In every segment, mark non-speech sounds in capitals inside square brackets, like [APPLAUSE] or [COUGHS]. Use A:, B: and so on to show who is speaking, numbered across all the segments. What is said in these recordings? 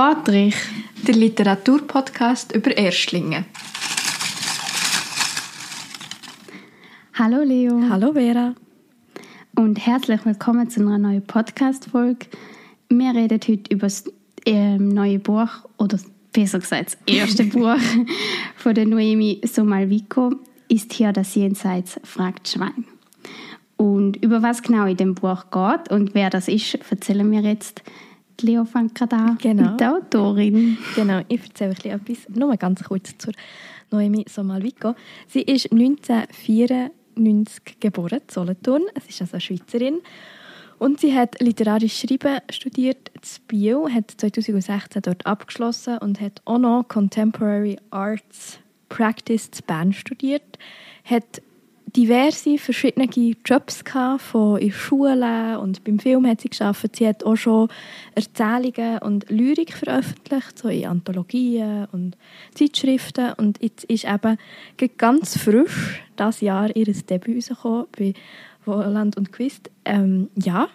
A: Fahrtrich, der Literaturpodcast über Erstlinge.
B: Hallo Leo.
C: Hallo Vera.
B: Und herzlich willkommen zu einer neuen Podcast-Folge. Wir reden heute über das ähm, neue Buch, oder besser gesagt, das erste [LAUGHS] Buch von der Noemi Somalvico, ist hier das Jenseits, fragt Schwein. Und über was genau in dem Buch geht und wer das ist, erzählen wir jetzt. Leo an
C: Genau.
B: mit der Autorin.
C: Genau, ich erzähle euch etwas, nur ganz kurz zur Noemi Somalvico. Sie ist 1994 geboren, in Solothurn. Sie ist also eine Schweizerin. Und sie hat literarisch Schreiben studiert in Bio, hat 2016 dort abgeschlossen und hat auch noch Contemporary Arts Practice in Bern studiert. Hat diverse verschiedene Jobs gehabt, von in Schulen und beim Film hat sie geschafft. Sie hat auch schon Erzählungen und Lyrik veröffentlicht, so in Anthologien und Zeitschriften. Und jetzt ist eben ganz frisch das Jahr ihr Debüt rausgekommen bei Wohland und Quist. Ähm, ja,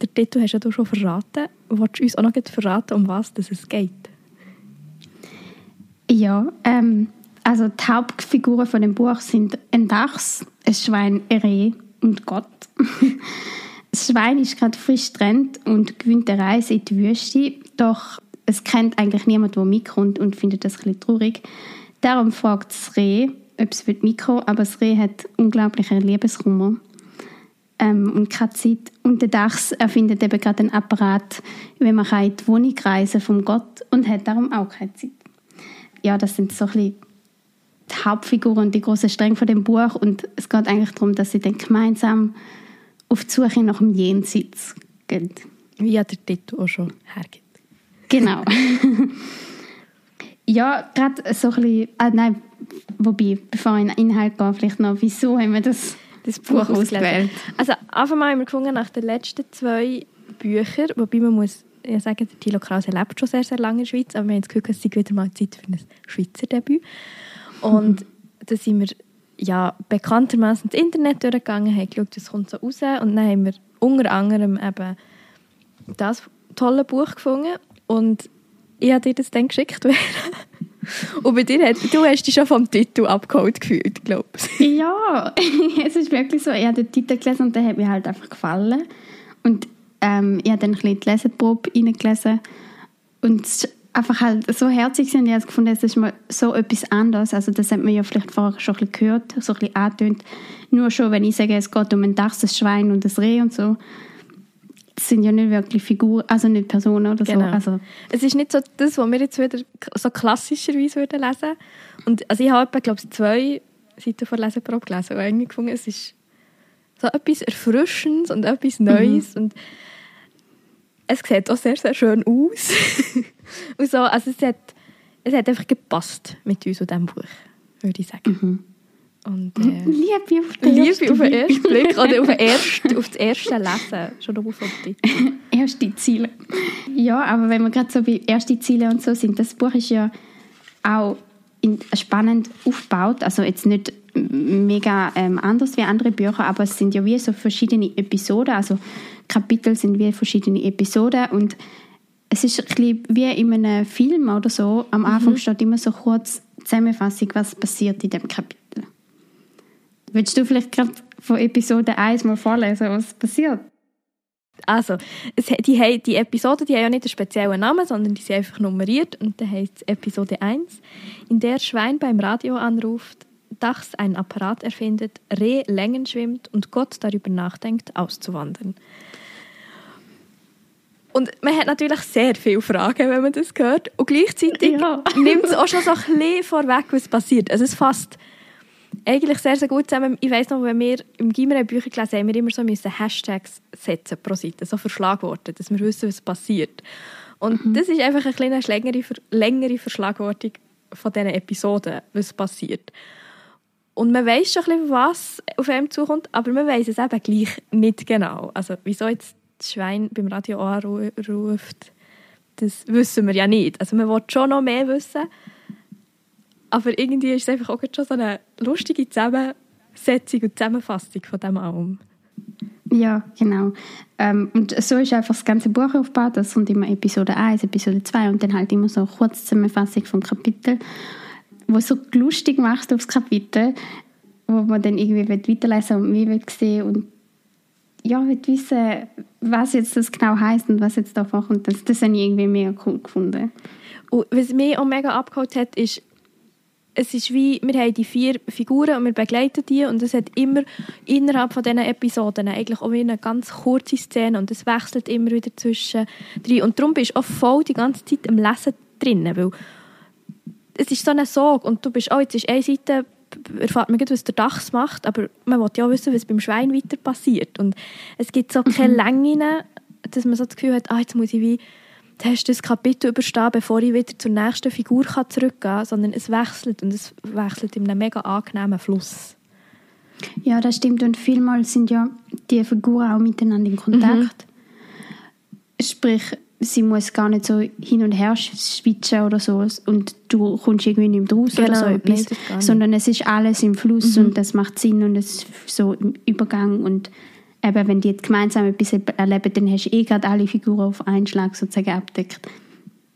C: der Titel hast ja schon verraten. Wolltest du uns auch noch verraten, um was es geht?
B: Ja, ähm, also die Hauptfiguren von dem Buch sind ein Dachs, ein Schwein, ein Reh und Gott. [LAUGHS] Das Schwein ist gerade frisch getrennt und gewinnt eine Reise in die Wüste, doch es kennt eigentlich niemand, der mitkommt und findet das ein traurig. Darum fragt das Reh, ob es mitkommen aber das Reh hat unglaublichen Liebeskummer ähm, und keine Zeit. Und der Dachs erfindet eben gerade einen Apparat, wie man in die Wohnung reisen vom Gott und hat darum auch keine Zeit. Ja, das sind so ein bisschen die Hauptfiguren und die großen Stränge von dem Buch und es geht eigentlich darum, dass sie dann gemeinsam auf die Suche nach dem Jenseits gehen.
C: Wie ja der Titel auch schon hergibt.
B: Genau. [LAUGHS] ja, gerade so ein bisschen, ah, nein, wobei, bevor ich in den Inhalt gehe, vielleicht noch, wieso haben wir das,
C: das
B: Buch
C: Buch
B: ausgewählt?
C: Also einfach mal haben wir gefunden, nach den letzten zwei Büchern, wobei man muss ja sagen, der Thilo Krause lebt schon sehr, sehr lange in der Schweiz, aber wir haben das Gefühl, es sei wieder mal Zeit für ein Schweizer Debüt. Und da sind wir ja bekanntermaßen ins Internet durchgegangen, haben geschaut, was kommt so raus und dann haben wir unter anderem eben das tolle Buch gefunden und ich habe dir das dann geschickt. [LAUGHS] Und bei dir, hat, du hast dich schon vom Titel abgeholt gefühlt, glaube ich.
B: Ja, [LAUGHS] es ist wirklich so. Ich habe den Titel gelesen und der hat mir halt einfach gefallen. Und ähm, ich habe dann ein bisschen die Leseprobe reingelesen. Und einfach halt so herzig und ich habe gefunden, es ist mal so etwas anderes. Also das hat man ja vielleicht vorher schon ein bisschen gehört, so ein bisschen angetönt. Nur schon, wenn ich sage, es geht um ein Dachs, ein Schwein und ein Reh und so. Das sind ja nicht wirklich Figuren, also nicht Personen oder
C: Genau.
B: so. Also,
C: Es ist nicht so das, was wir jetzt wieder so klassischerweise würden lesen Und also ich habe glaube ich, zwei Seiten von Leseprobe gelesen und irgendwie gefunden, es ist so etwas Erfrischendes und etwas Neues und es sieht auch sehr, sehr schön aus. [LAUGHS] und so, also es hat, es hat einfach gepasst mit uns und diesem Buch, würde ich sagen. Und äh,
B: Liebe auf den
C: Liebe
B: ersten
C: auf den
B: Blick.
C: ersten Blick oder auf, den ersten, auf das erste Lesen, schon Titel. [LAUGHS]
B: erste Ziele. Ja, aber wenn wir gerade so bei erste Ziele und so sind, das Buch ist ja auch in, spannend aufgebaut. Also jetzt nicht mega ähm, anders wie andere Bücher, aber es sind ja wie so verschiedene Episoden. Also Kapitel sind wie verschiedene Episoden und es ist ein bisschen wie in einem Film oder so. Am Anfang steht immer so kurz Zusammenfassung, was passiert in dem Kapitel. Willst du vielleicht gerade von Episode 1 mal vorlesen, was passiert?
C: Also, es, die, die Episoden die haben ja nicht einen speziellen Namen, sondern die sind einfach nummeriert. Und da heißt Episode 1, in der Schwein beim Radio anruft, Dachs einen Apparat erfindet, Reh Längen schwimmt und Gott darüber nachdenkt, auszuwandern. Und man hat natürlich sehr viele Fragen, wenn man das hört. Und gleichzeitig
B: Ja. [LAUGHS]
C: nimmt es auch schon so ein bisschen vorweg, was passiert. Also es fasst eigentlich sehr, sehr gut zusammen. Ich weiss noch, wenn wir im Gimmer Bücher gelesen haben, wir immer so müssen Hashtags setzen pro Seite, so Verschlagworte, dass wir wissen, was passiert. Und das ist einfach eine kleine längere, längere Verschlagwortung von diesen Episoden, was passiert. Und man weiß schon ein bisschen, was auf einem zukommt, aber man weiß es eben gleich nicht genau. Also wieso jetzt das Schwein beim Radio anruft, das wissen wir ja nicht. Also man will schon noch mehr wissen, aber irgendwie ist es einfach auch schon so eine lustige Zusammensetzung und Zusammenfassung von dem allem.
B: Ja, genau. Ähm, und so ist einfach das ganze Buch aufgebaut. Das sind immer Episode 1, Episode 2 und dann halt immer so eine kurze Zusammenfassung vom Kapitel, wo so lustig macht aufs Kapitel, wo man dann irgendwie weiterlesen und mehr sehen und ja, wissen, was jetzt das genau heißt und was jetzt da vorkommt. Das, das habe ich irgendwie mega cool gefunden.
C: Und was mich auch mega abgeholt hat, ist, es ist wie, wir haben die vier Figuren und wir begleiten die und es hat immer innerhalb von diesen Episoden eigentlich auch eine ganz kurze Szene und es wechselt immer wieder zwischen drei und darum bist du auch voll die ganze Zeit im Lesen drin, weil es ist so eine Sorge und du bist, oh, jetzt ist eine Seite, erfahrt man was der Dachs macht, aber man will ja auch wissen, was beim Schwein weiter passiert und es gibt so keine mhm. [LAUGHS] Längen, dass man so das Gefühl hat, ah, jetzt muss ich wie hast das Kapitel überstehen, bevor ich wieder zur nächsten Figur zurückgehen kann, sondern es wechselt und es wechselt in einem mega angenehmen Fluss.
B: Ja, das stimmt. Und vielmals sind ja die Figuren auch miteinander in Kontakt. Mhm. Sprich, sie muss gar nicht so hin und her switchen oder so und du kommst irgendwie nicht mehr raus genau, oder so etwas, sondern es ist alles im Fluss mhm. und das macht Sinn und es ist so im Übergang und eben, wenn die jetzt gemeinsam etwas erleben, dann hast du eh gerade alle Figuren auf einen Schlag sozusagen abdeckt.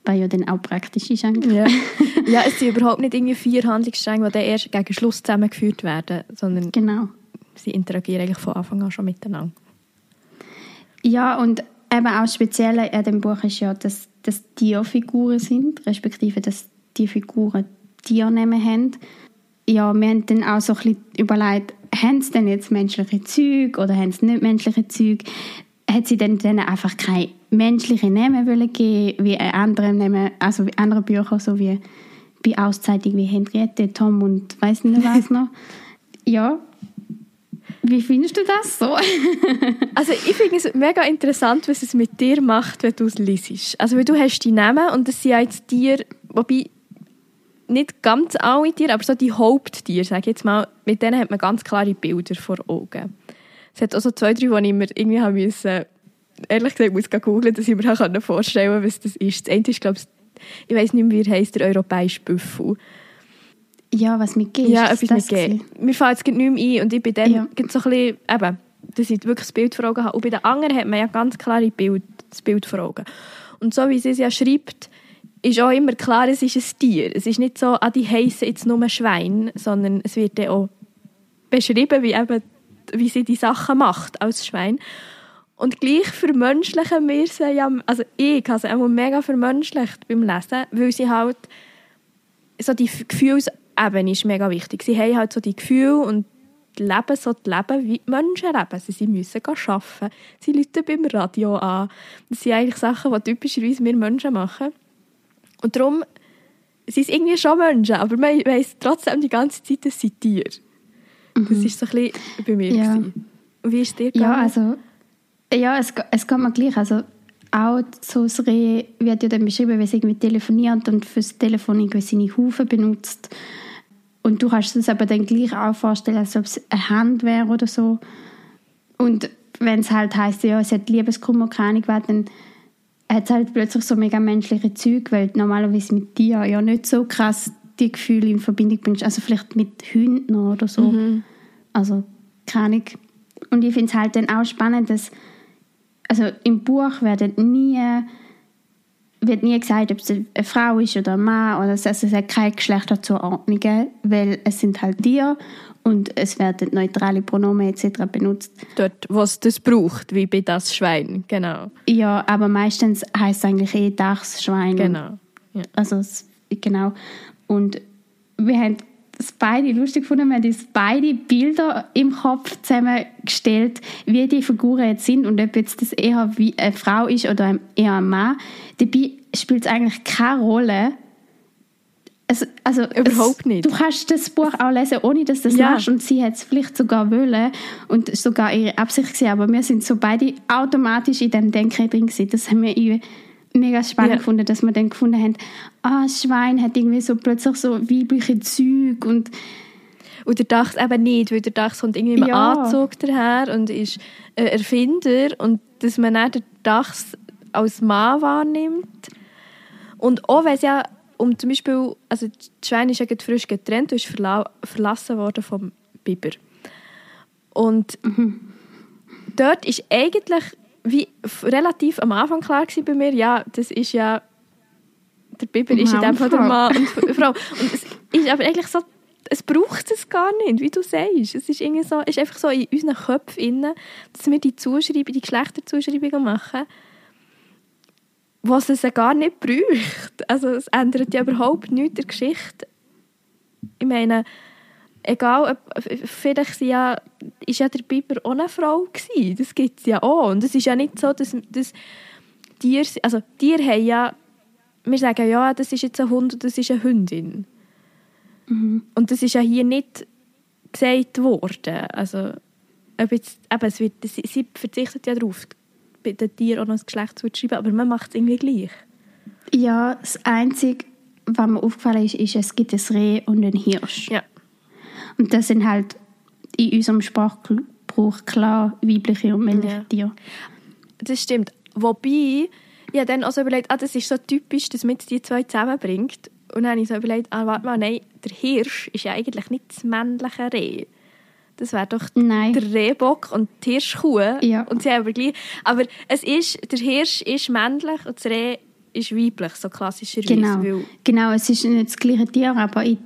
B: Was ja dann auch praktisch ist eigentlich.
C: Ja, [LAUGHS] ja es sind überhaupt nicht irgendwie vier Handlungsstränge, die dann erst gegen Schluss zusammengeführt werden, sondern
B: genau.
C: sie interagieren eigentlich von Anfang an schon miteinander.
B: Ja, und eben auch speziell an dem Buch ist ja, dass das Tierfiguren sind, respektive dass die Figuren Tiernamen haben. Ja, wir haben dann auch so ein bisschen überlegt, haben sie denn jetzt menschliche Züge oder haben sie nicht menschliche Züge? Hat sie denn denen einfach keine menschlichen Namen wollen geben, wie andere Namen, also wie andere Bücher, so wie bei Auszeitungen wie Henriette, Tom und weiß nicht was noch. [LAUGHS] ja. Wie findest du das so? [LAUGHS]
C: also ich finde es mega interessant, was es mit dir macht, wenn du es liest. Also weil du hast die Namen und das sind jetzt Tiere, wobei nicht ganz alle Tiere, aber so die Haupttiere, sage ich jetzt mal, mit denen hat man ganz klare Bilder vor Augen. Es hat auch so zwei, drei, die ich mir irgendwie haben müssen, ehrlich gesagt, muss googeln, dass ich mir vorstellen kann, was das ist. Das eine ist, glaube ich, ich weiß nicht mehr, wie er heisst, der europäische Büffel.
B: Ja, was mit G
C: Ja, etwas mit G. Mir fällt es nicht mehr ein und ich bin dann ja. so ein bisschen, eben, dass ich wirklich das Bild vor Augen habe. Und bei den anderen hat man ja ganz klare Bild, das Bild vor Augen. Und so wie sie es ja schreibt, ist auch immer klar, es ist ein Tier. Es ist nicht so, ah, die heissen jetzt nur Schwein, sondern es wird dann auch beschrieben, wie, eben, wie sie die Sachen macht als Schwein. Und gleich vermenschlichen wir sie ja, also ich habe sie auch mega vermenschlicht beim Lesen, weil sie halt, so die Gefühlsebene ist mega wichtig. Sie haben halt so die Gefühle und leben so die Leben, wie die Menschen leben. Sie müssen arbeiten, sie rufen beim Radio an. Das sind eigentlich Sachen, die typischerweise wir Menschen machen. Und darum sind es irgendwie schon Menschen, aber man weiss trotzdem die ganze Zeit, dass sie Tiere. Mhm. Das war so ein bisschen bei mir. Ja. Wie ist es dir
B: gegangen? Ja, also, ja es, es geht mir gleich. Also, auch so das Reh wird ja dann beschrieben, wie es irgendwie telefoniert und fürs Telefon irgendwie seine Hufe benutzt. Und du kannst es aber dann gleich auch vorstellen, als ob es eine Hand wäre oder so. Und wenn es halt heisst, ja, es hat Liebeskummer, keine Ahnung, dann hat es halt plötzlich so mega menschliche Züge, weil normalerweise mit dir ja nicht so krass die Gefühle in Verbindung bringst. Also vielleicht mit Hunden oder so. Mhm. Also keine Ahnung. Und ich finde es halt dann auch spannend, dass also im Buch werden nie wird nie gesagt, ob es eine Frau ist oder ein Mann oder also es hat keine Geschlechterzuordnungen, weil es sind halt Tiere und es werden neutrale Pronomen etc. benutzt.
C: Dort, was das braucht, wie bei das Schwein, genau.
B: Ja, aber meistens heißt es eigentlich eh Dachs, Schwein.
C: Genau.
B: Ja. Also, genau. Und wir haben beide lustig gefunden, wir haben uns beide Bilder im Kopf zusammengestellt, wie die Figuren jetzt sind und ob jetzt das eher wie eine Frau ist oder eher ein Mann. Dabei spielt es eigentlich keine Rolle, also, also
C: Überhaupt
B: es,
C: nicht.
B: Du kannst das Buch auch lesen, ohne dass du das ja. machst. Und sie hat es vielleicht sogar wollen und sogar ihre Absicht gesehen. Aber wir sind so beide automatisch in dem Denken drin gewesen. Das haben wir mega spannend ja. gefunden, dass wir dann gefunden haben, ah, Schwein hat irgendwie so plötzlich so weibliche Züge und
C: und der Dachs eben nicht, weil der Dachs kommt irgendwie im ja. Anzug daher und ist ein Erfinder und dass man dann den Dachs als Mann wahrnimmt. Und auch wenn es ja um zum Beispiel, also das Schwein ist ja frisch getrennt und ist verla verlassen worden vom Biber. Und mhm. dort ist eigentlich wie relativ am Anfang klar gewesen bei mir, ja, das ist ja der Biber ist in dem Fall der. Mann und Frau. Und es ist aber eigentlich so, es braucht es gar nicht, wie du sagst. Es ist irgendwie so, ist einfach so in unseren Köpfen inne, dass wir die Zuschreibung, die Geschlechterzuschreibungen machen, was es ja gar nicht braucht. Also es ändert ja überhaupt nichts der Geschichte. Ich meine, egal, ob, vielleicht ja, ist ja der Biber auch eine Frau gewesen. Das gibt es ja auch. Und es ist ja nicht so, dass, dass Tiere, also Tiere haben ja, wir sagen ja, das ist jetzt ein Hund und das ist eine Hündin. Und das ist ja hier nicht gesagt worden. Also, ob jetzt, eben, es wird, sie, sie verzichtet ja darauf, bei den Tieren auch noch das Geschlecht zu schreiben, aber man macht es irgendwie gleich.
B: Ja, das Einzige, was mir aufgefallen ist, ist, es gibt ein Reh und einen Hirsch.
C: Ja.
B: Und das sind halt in unserem Sprachgebrauch klar weibliche und männliche
C: Ja.
B: Tiere.
C: Das stimmt. Wobei, ich habe dann auch so überlegt, ah, das ist so typisch, dass man die zwei zusammenbringt. Und dann habe ich so überlegt, ah, warte mal, nein, der Hirsch ist ja eigentlich nicht das männliche Reh. Das wäre doch
B: Nein.
C: der Rehbock und die Hirschkuh.
B: Ja.
C: Und sie haben aber gleich... Aber es ist, der Hirsch ist männlich und das Reh ist weiblich, so klassischerweise.
B: Genau. Genau, es ist nicht das gleiche Tier, aber ich,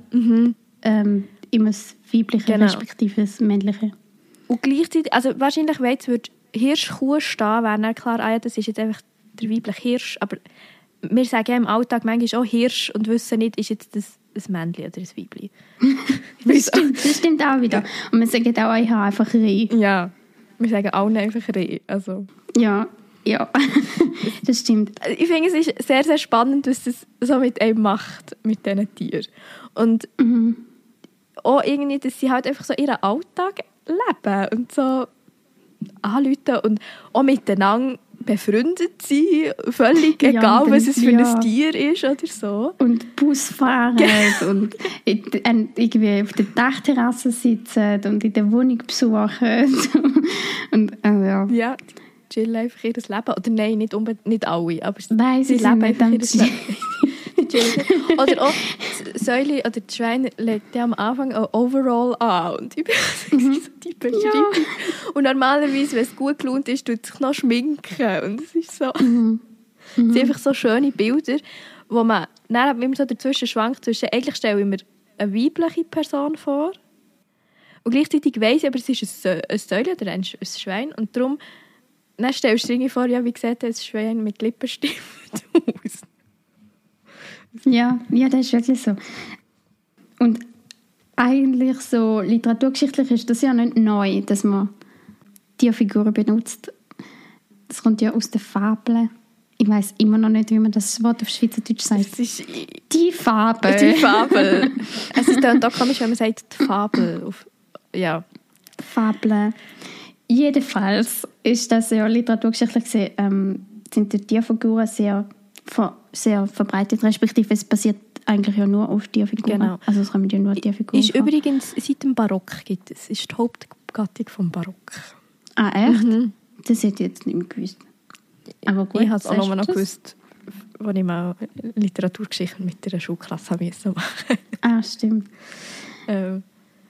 B: ähm, immer das weibliche
C: Genau.
B: respektive das männliche.
C: und gleichzeitig, also wahrscheinlich, wenn jetzt Hirschkuh stehen, wäre dann klar, ah ja, das ist jetzt einfach der weibliche Hirsch. Aber wir sagen ja im Alltag manchmal auch Hirsch und wissen nicht, ist jetzt das ein Männchen oder ein Weibchen. [LAUGHS]
B: Das stimmt, das stimmt auch wieder. Und man sagt auch, ich habe einfach Reh.
C: Ja, wir sagen allen einfach Reh. Also.
B: Ja, ja, [LAUGHS] das stimmt.
C: Ich finde, es ist sehr, sehr spannend, was das so mit einem macht, mit diesen Tieren. Und auch irgendwie, dass sie halt einfach so ihren Alltag leben und so anrufen und auch miteinander befreundet sind, völlig [LAUGHS]
B: Ja,
C: egal, was es für
B: ja.
C: ein Tier ist oder so.
B: Und Bus fahren [LAUGHS] und und irgendwie auf der Dachterrasse sitzen und in der Wohnung besuchen. [LAUGHS] und, äh, ja.
C: Ja, chillen einfach ihr Leben. Oder nein, nicht, unbedingt, nicht alle, aber
B: Nein, sie
C: sie leben
B: nicht
C: einfach ihr. Leben. Die chillen. oder auch die Säule oder die Schweine legt ja am Anfang ein Overall an. Und ich bin [LAUGHS] so die Beschreibung. Und normalerweise, wenn es gut gelohnt ist, tut sich noch schminken. Und es ist so... Es sind einfach so schöne Bilder, wo man dann immer so dazwischen schwankt zwischen, eigentlich stelle ich mir eine weibliche Person vor und gleichzeitig weiss ich, aber es ist ein, Säule oder ein, Sch- ein Schwein und darum dann stellst du dir vor, ja, wie sieht ein Schwein mit Lippenstift [LAUGHS] aus?
B: Ja, ja, das ist wirklich so. Und eigentlich so literaturgeschichtlich ist das ja nicht neu, dass man Tierfiguren benutzt. Das kommt ja aus den Fabeln. Ich weiß immer noch nicht, wie man das Wort auf Schweizerdeutsch sagt.
C: Es ist
B: Die Fabel.
C: die Fabel. [LAUGHS] es ist dann auch komisch, wenn man sagt, die Fabel. Auf, ja.
B: Fabeln. Jedenfalls ist das ja literaturgeschichtlich gesehen, ähm, sind die Tierfiguren sehr, sehr verbreitet, respektive es basiert eigentlich ja nur auf Tierfiguren.
C: Genau.
B: Also es kommen ja nur Tierfiguren
C: Ist
B: vor.
C: übrigens seit dem Barock gibt es. Ist die Hauptgattung vom Barock.
B: Ah, echt? Das hätte ich jetzt nicht mehr gewusst. Aber gut,
C: ich habe es auch noch, noch gewusst, als ich mal Literaturgeschichte mit der Schulklasse haben musste machen.
B: Ah, stimmt. [LAUGHS]
C: ähm,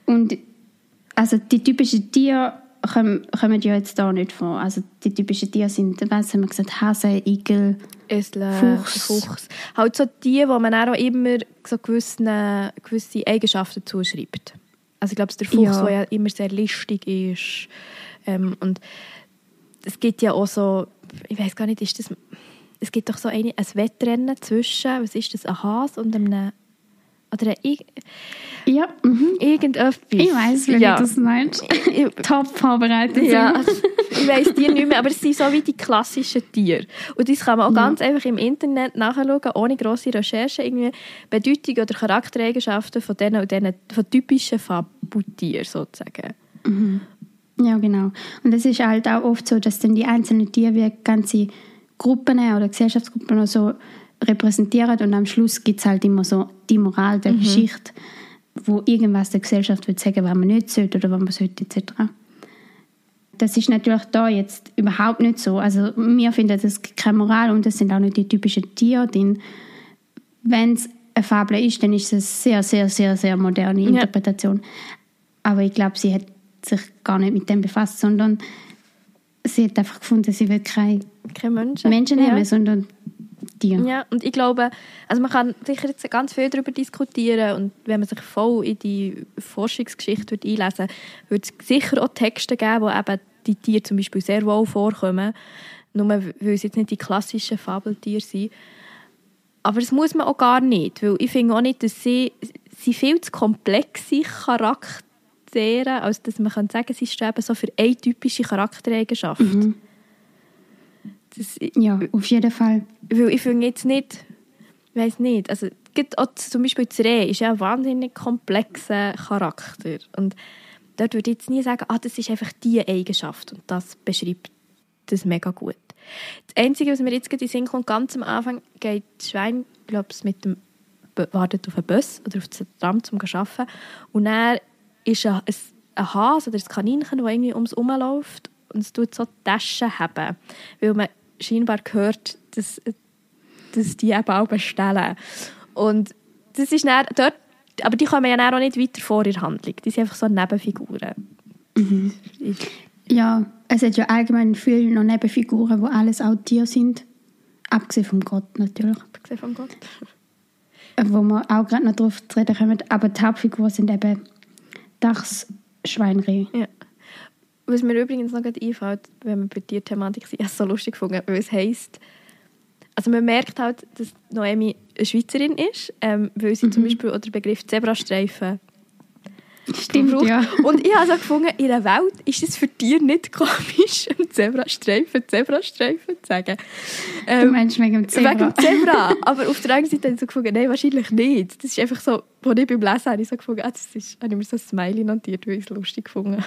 B: Und also die typischen Tiere kommen, kommen ja jetzt da nicht vor. Also die typischen Tiere sind, was haben wir gesagt, Hase, Igel,
C: Esel,
B: Fuchs.
C: Fuchs. Halt so die, wo man auch immer so gewisse, gewisse Eigenschaften zuschreibt. Also ich glaube, der Fuchs,
B: Ja.
C: der ja immer sehr listig ist. Ähm, und es gibt ja auch so, ich weiß gar nicht, ist das, es gibt doch so eine, ein Wettrennen zwischen, was ist das, ein Hase und einem, oder ein, I-
B: Ja, mhm.
C: irgendetwas.
B: ich weiß, wie
C: ja.
B: du das meinst. [LAUGHS] Top vorbereitet.
C: Ja, [LAUGHS] ich weiss die nicht mehr, aber es sind so wie die klassischen Tiere. Und das kann man auch ganz einfach im Internet nachschauen, ohne grosse Recherche, irgendwie Bedeutung oder Charaktereigenschaften von diesen und diesen, von typischen Fabeltieren sozusagen.
B: Ja, genau. Und es ist halt auch oft so, dass dann die einzelnen Tiere wie ganze Gruppen oder Gesellschaftsgruppen oder so repräsentieren und am Schluss gibt es halt immer so die Moral der Geschichte, wo irgendwas der Gesellschaft will sagen, was man nicht sollte oder was man sollte etc. Das ist natürlich da jetzt überhaupt nicht so. Also wir finden, das gibt keine Moral und das sind auch nicht die typischen Tiere drin. Wenn es eine Fabel ist, dann ist es eine sehr, sehr, sehr, sehr moderne
C: Ja.
B: Interpretation.，Aber ich glaube, sie hat sich gar nicht mit dem befasst, sondern sie hat einfach gefunden, sie will keine
C: Keine Menschen.
B: Menschen
C: ja.
B: nehmen, sondern Tiere.
C: Ja, und ich glaube, also man kann sicher jetzt ganz viel darüber diskutieren und wenn man sich voll in die Forschungsgeschichte würde einlesen würde, es sicher auch Texte geben, wo eben die Tiere zum Beispiel sehr wohl vorkommen, nur weil es jetzt nicht die klassischen Fabeltiere sind. Aber das muss man auch gar nicht, weil ich finde auch nicht, dass sie, sie viel zu komplexe Charaktere, als dass man kann sagen, sie streben so für eine typische Charaktereigenschaft. Das,
B: Ja, auf jeden Fall.
C: weil ich finde jetzt nicht, ich weiß nicht, also gibt auch zum Beispiel das Reh ist ja ein wahnsinnig komplexer Charakter und dort würde ich jetzt nie sagen, ah, das ist einfach diese Eigenschaft und das beschreibt das mega gut. Das Einzige, was mir jetzt gerade in den Sinn kommt, ganz am Anfang geht das Schwein, glaube ich, mit dem wartet auf einen Bus oder auf das Tram zum arbeiten und dann ist ein, ein, Hase oder ein Kaninchen, das irgendwie ums Umläuft und es tut so Taschen haben, weil man scheinbar gehört, dass, dass die eben auch bestellen. Und das ist dann dort, aber die kommen ja auch nicht weiter vor in der Handlung. Die sind einfach so Nebenfiguren. Ich-
B: Ja, es hat ja allgemein viele noch Nebenfiguren, wo alles auch Tiere sind. Abgesehen vom Gott natürlich.
C: Abgesehen vom Gott.
B: Wo wir auch gerade noch drauf zu reden kommen. Aber die Hauptfiguren sind eben Dachs, Schwein, Reh.
C: Ja. Was mir übrigens noch gerade einfällt, wenn wir bei der Thematik sind, ich habe es so lustig gefunden, weil es heisst, also man merkt halt, dass Noemi eine Schweizerin ist, ähm, weil sie zum Beispiel auch den Begriff Zebrastreifen
B: Stimmt,
C: braucht.
B: ja.
C: Und ich habe so gefunden, in der Welt ist es für dich nicht komisch, einen Zebrastreifen, Zebrastreifen zu sagen.
B: Du
C: Ähm,
B: meinst wegen dem Zebra.
C: Wegen dem Zebra. Aber auf der anderen Seite habe ich so gefunden, nein, wahrscheinlich nicht. Das ist einfach so, als ich beim Lesen habe ich so gefunden, ah, das ist, habe ich mir so ein Smiley notiert, weil ich es lustig gefunden